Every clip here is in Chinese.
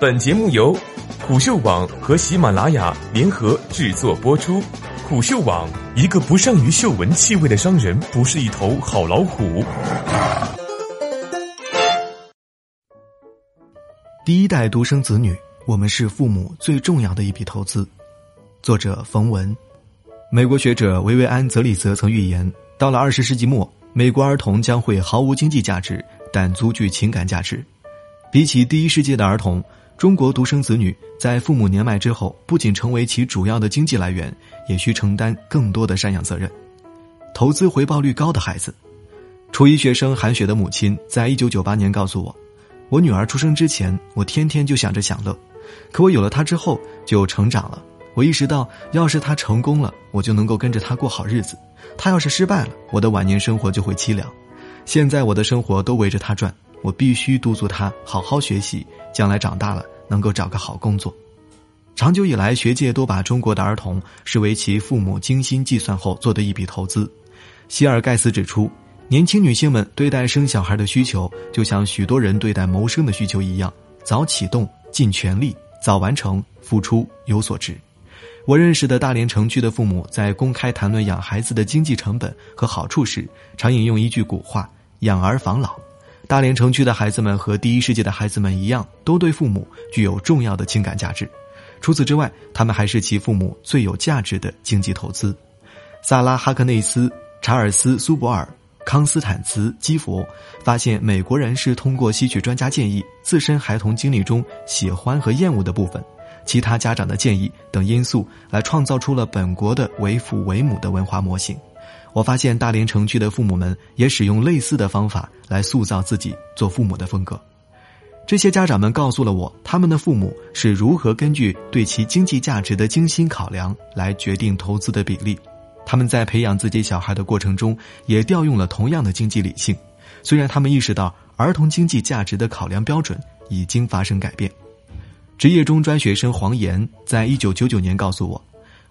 本节目由虎嗅网和喜马拉雅联合制作播出。虎嗅网：一个不善于嗅闻气味的商人，不是一头好老虎。第一代独生子女，我们是父母最重要的一笔投资。作者冯文，美国学者维维安·泽里泽曾预言，到了二十世纪末，美国儿童将会毫无经济价值，但足具情感价值。比起第一世界的儿童。中国独生子女在父母年迈之后，不仅成为其主要的经济来源，也需承担更多的赡养责任。投资回报率高的孩子，初一学生韩雪的母亲在一九九八年告诉我：“我女儿出生之前，我天天就想着享乐，可我有了她之后就成长了。我意识到，要是她成功了，我就能够跟着她过好日子；她要是失败了，我的晚年生活就会凄凉。现在我的生活都围着她转。”我必须督促他好好学习，将来长大了能够找个好工作。长久以来，学界都把中国的儿童视为其父母精心计算后做的一笔投资。希尔盖斯指出，年轻女性们对待生小孩的需求，就像许多人对待谋生的需求一样：早启动、尽全力、早完成、付出有所值。我认识的大连城区的父母在公开谈论养孩子的经济成本和好处时，常引用一句古话：“养儿防老。”大连城区的孩子们和第一世界的孩子们一样，都对父母具有重要的情感价值。除此之外，他们还是其父母最有价值的经济投资。萨拉·哈克内斯、查尔斯·苏博尔、康斯坦茨·基佛发现，美国人是通过吸取专家建议、自身孩童经历中喜欢和厌恶的部分、其他家长的建议等因素，来创造出了本国的为父为母的文化模型。我发现大连城区的父母们也使用类似的方法来塑造自己做父母的风格。这些家长们告诉了我，他们的父母是如何根据对其经济价值的精心考量来决定投资的比例。他们在培养自己小孩的过程中，也调用了同样的经济理性。虽然他们意识到儿童经济价值的考量标准已经发生改变。职业中专学生黄岩在一九九九年告诉我。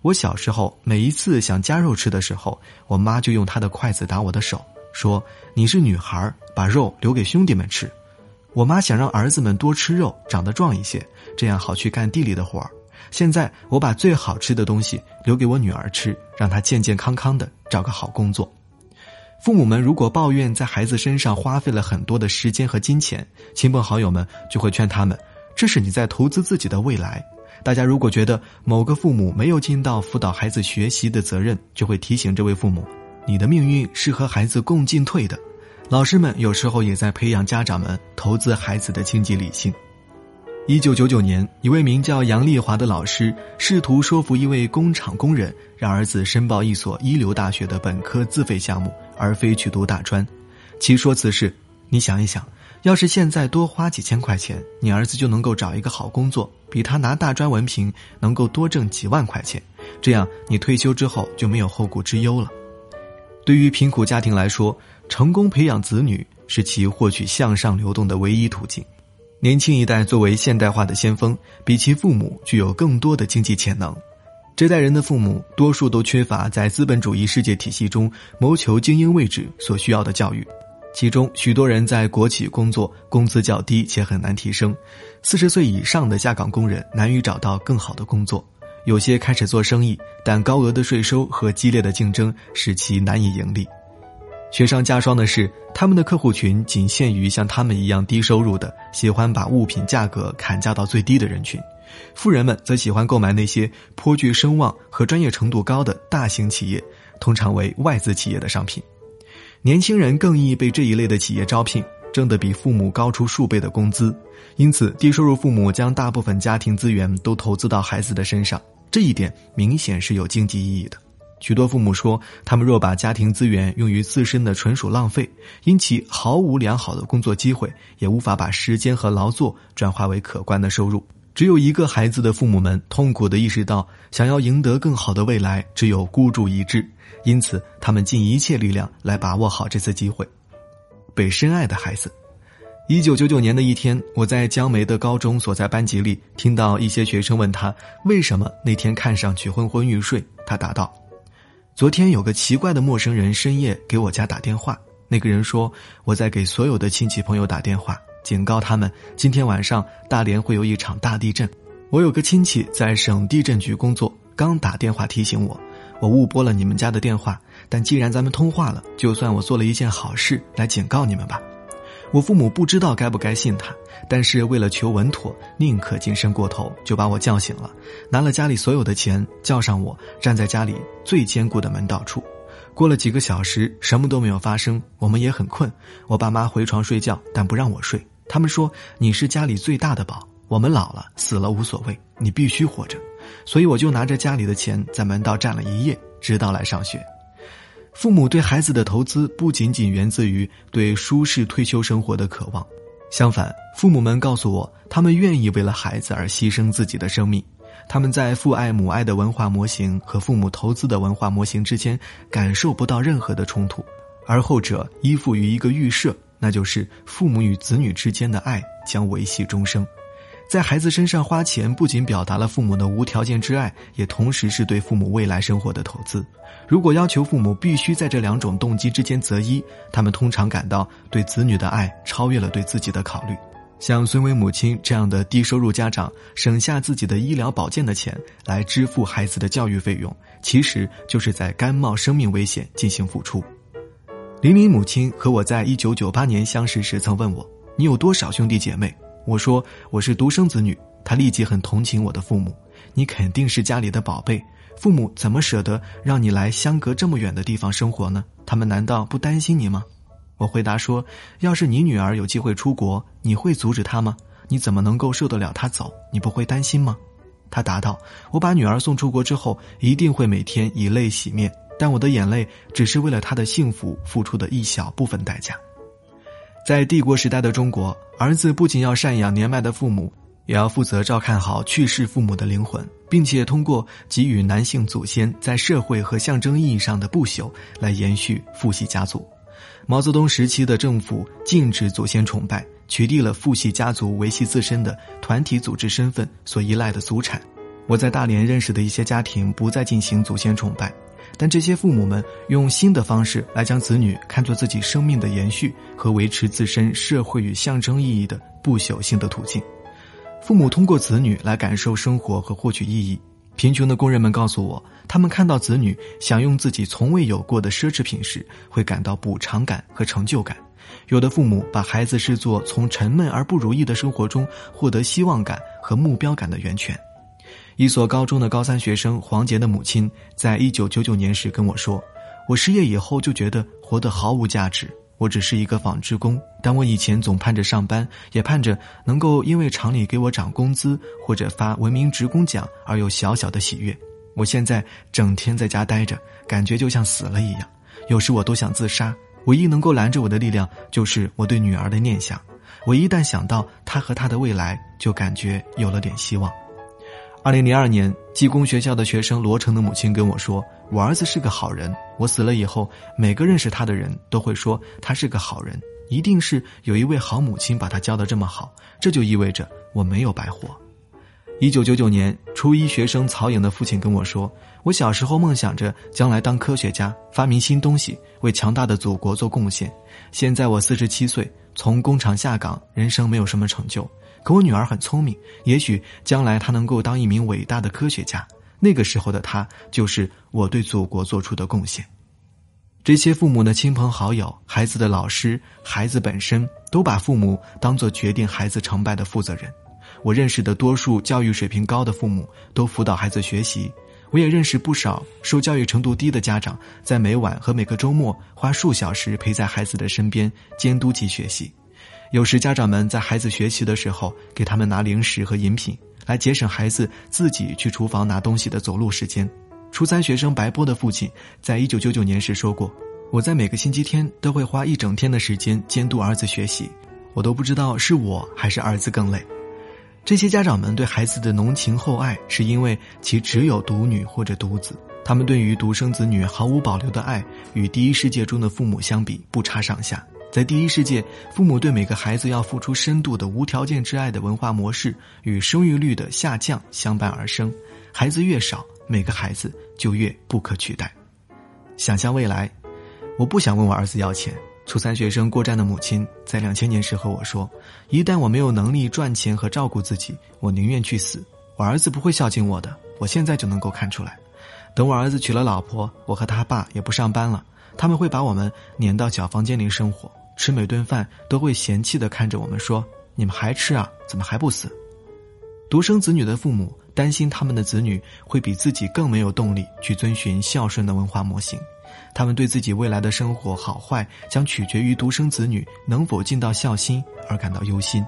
我小时候每一次想夹肉吃的时候，我妈就用她的筷子打我的手，说：“你是女孩，把肉留给兄弟们吃。”我妈想让儿子们多吃肉，长得壮一些，这样好去干地里的活儿。现在我把最好吃的东西留给我女儿吃，让她健健康康的找个好工作。父母们如果抱怨在孩子身上花费了很多的时间和金钱，亲朋好友们就会劝他们：“这是你在投资自己的未来。”大家如果觉得某个父母没有尽到辅导孩子学习的责任，就会提醒这位父母：你的命运是和孩子共进退的。老师们有时候也在培养家长们投资孩子的经济理性。一九九九年，一位名叫杨丽华的老师试图说服一位工厂工人，让儿子申报一所一流大学的本科自费项目，而非去读大专。其说辞是：你想一想。要是现在多花几千块钱，你儿子就能够找一个好工作，比他拿大专文凭能够多挣几万块钱。这样，你退休之后就没有后顾之忧了。对于贫苦家庭来说，成功培养子女是其获取向上流动的唯一途径。年轻一代作为现代化的先锋，比其父母具有更多的经济潜能。这代人的父母多数都缺乏在资本主义世界体系中谋求精英位置所需要的教育。其中许多人在国企工作，工资较低且很难提升；四十岁以上的下岗工人难以找到更好的工作。有些开始做生意，但高额的税收和激烈的竞争使其难以盈利。雪上加霜的是，他们的客户群仅限于像他们一样低收入的、喜欢把物品价格砍价到最低的人群。富人们则喜欢购买那些颇具声望和专业程度高的大型企业，通常为外资企业的商品。年轻人更易被这一类的企业招聘，挣得比父母高出数倍的工资，因此低收入父母将大部分家庭资源都投资到孩子的身上，这一点明显是有经济意义的。许多父母说，他们若把家庭资源用于自身的，纯属浪费，因其毫无良好的工作机会，也无法把时间和劳作转化为可观的收入。只有一个孩子的父母们痛苦地意识到，想要赢得更好的未来，只有孤注一掷。因此，他们尽一切力量来把握好这次机会。被深爱的孩子。一九九九年的一天，我在江梅的高中所在班级里，听到一些学生问他为什么那天看上去昏昏欲睡。他答道：“昨天有个奇怪的陌生人深夜给我家打电话。那个人说我在给所有的亲戚朋友打电话，警告他们今天晚上大连会有一场大地震。我有个亲戚在省地震局工作，刚打电话提醒我，我误拨了你们家的电话。但既然咱们通话了，就算我做了一件好事来警告你们吧。我父母不知道该不该信他，但是为了求稳妥，宁可谨慎过头，就把我叫醒了，拿了家里所有的钱，叫上我，站在家里最坚固的门道处。过了几个小时，什么都没有发生，我们也很困。我爸妈回床睡觉，但不让我睡。他们说：“你是家里最大的宝，我们老了死了无所谓，你必须活着。”所以我就拿着家里的钱在门道站了一夜，直到来上学。父母对孩子的投资不仅仅源自于对舒适退休生活的渴望，相反，父母们告诉我，他们愿意为了孩子而牺牲自己的生命。他们在父爱母爱的文化模型和父母投资的文化模型之间感受不到任何的冲突，而后者依附于一个预设，那就是父母与子女之间的爱将维系终生。在孩子身上花钱，不仅表达了父母的无条件之爱，也同时是对父母未来生活的投资。如果要求父母必须在这两种动机之间择一，他们通常感到对子女的爱超越了对自己的考虑。像孙伟母亲这样的低收入家长，省下自己的医疗保健的钱来支付孩子的教育费用，其实就是在甘冒生命危险进行付出。林林母亲和我在一九九八年相识时曾问我：“你有多少兄弟姐妹？”我说我是独生子女，他立即很同情我的父母。你肯定是家里的宝贝，父母怎么舍得让你来相隔这么远的地方生活呢？他们难道不担心你吗？我回答说，要是你女儿有机会出国，你会阻止她吗？你怎么能够受得了她走？你不会担心吗？他答道：我把女儿送出国之后，一定会每天以泪洗面，但我的眼泪只是为了他的幸福付出的一小部分代价。在帝国时代的中国，儿子不仅要赡养年迈的父母，也要负责照看好去世父母的灵魂，并且通过给予男性祖先在社会和象征意义上的不朽，来延续父系家族。毛泽东时期的政府禁止祖先崇拜，取缔了父系家族维系自身的团体组织身份所依赖的祖产。我在大连认识的一些家庭不再进行祖先崇拜。但这些父母们用新的方式来将子女看作自己生命的延续和维持自身社会与象征意义的不朽性的途径。父母通过子女来感受生活和获取意义。贫穷的工人们告诉我，他们看到子女享用自己从未有过的奢侈品时，会感到补偿感和成就感。有的父母把孩子视作从沉闷而不如意的生活中获得希望感和目标感的源泉。一所高中的高三学生黄杰的母亲，在一九九九年时跟我说：“我失业以后就觉得活得毫无价值。我只是一个纺织工，但我以前总盼着上班，也盼着能够因为厂里给我涨工资或者发文明职工奖而有小小的喜悦。我现在整天在家待着，感觉就像死了一样。有时我都想自杀，唯一能够拦着我的力量就是我对女儿的念想。我一旦想到她和她的未来，就感觉有了点希望。”二零零二年，技工学校的学生罗成的母亲跟我说：“我儿子是个好人。我死了以后，每个认识他的人都会说他是个好人，一定是有一位好母亲把他教得这么好。这就意味着我没有白活。”一九九九年，初一学生曹颖的父亲跟我说：“我小时候梦想着将来当科学家，发明新东西，为强大的祖国做贡献。现在我四十七岁，从工厂下岗，人生没有什么成就。”可我女儿很聪明，也许将来她能够当一名伟大的科学家。那个时候的她，就是我对祖国做出的贡献。这些父母的亲朋好友、孩子的老师、孩子本身，都把父母当做决定孩子成败的负责人。我认识的多数教育水平高的父母，都辅导孩子学习。我也认识不少受教育程度低的家长，在每晚和每个周末花数小时陪在孩子的身边，监督其学习。有时家长们在孩子学习的时候，给他们拿零食和饮品，来节省孩子自己去厨房拿东西的走路时间。初三学生白波的父亲，在一九九九年时说过：“我在每个星期天都会花一整天的时间监督儿子学习，我都不知道是我还是儿子更累。”这些家长们对孩子的浓情厚爱，是因为其只有独女或者独子，他们对于独生子女毫无保留的爱，与第一世界中的父母相比不差上下。在第一世界，父母对每个孩子要付出深度的无条件之爱的文化模式与生育率的下降相伴而生。孩子越少，每个孩子就越不可取代。想象未来，我不想问我儿子要钱，初三学生郭战的母亲在两千年时和我说：“一旦我没有能力赚钱和照顾自己，我宁愿去死。我儿子不会孝敬我的，我现在就能够看出来。等我儿子娶了老婆，我和他爸也不上班了，他们会把我们撵到小房间里生活，吃每顿饭都会嫌弃的看着我们说：‘你们还吃啊？怎么还不死？’独生子女的父母担心他们的子女会比自己更没有动力去遵循孝顺的文化模型。”他们对自己未来的生活好坏将取决于独生子女能否尽到孝心而感到忧心。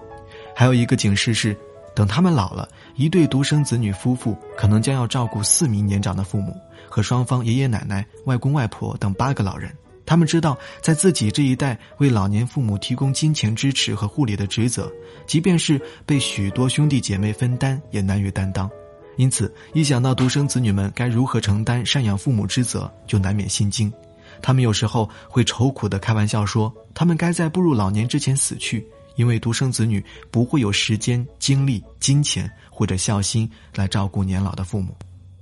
还有一个警示是，等他们老了，一对独生子女夫妇可能将要照顾四名年长的父母和双方爷爷奶奶、外公外婆等八个老人。他们知道，在自己这一代为老年父母提供金钱支持和护理的职责，即便是被许多兄弟姐妹分担，也难于担当。因此，一想到独生子女们该如何承担赡养父母之责，就难免心惊。他们有时候会愁苦地开玩笑说：“他们该在步入老年之前死去，因为独生子女不会有时间、精力、金钱或者孝心来照顾年老的父母。”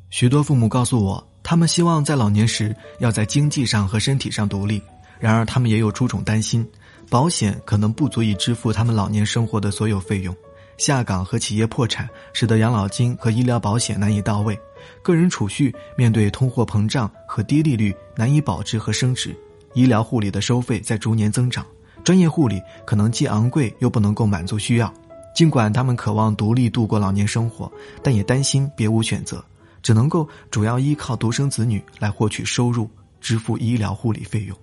许多父母告诉我，他们希望在老年时要在经济上和身体上独立，然而他们也有种种担心：保险可能不足以支付他们老年生活的所有费用。下岗和企业破产，使得养老金和医疗保险难以到位；个人储蓄面对通货膨胀和低利率难以保值和升值；医疗护理的收费在逐年增长，专业护理可能既昂贵又不能够满足需要。尽管他们渴望独立度过老年生活，但也担心别无选择，只能够主要依靠独生子女来获取收入，支付医疗护理费用。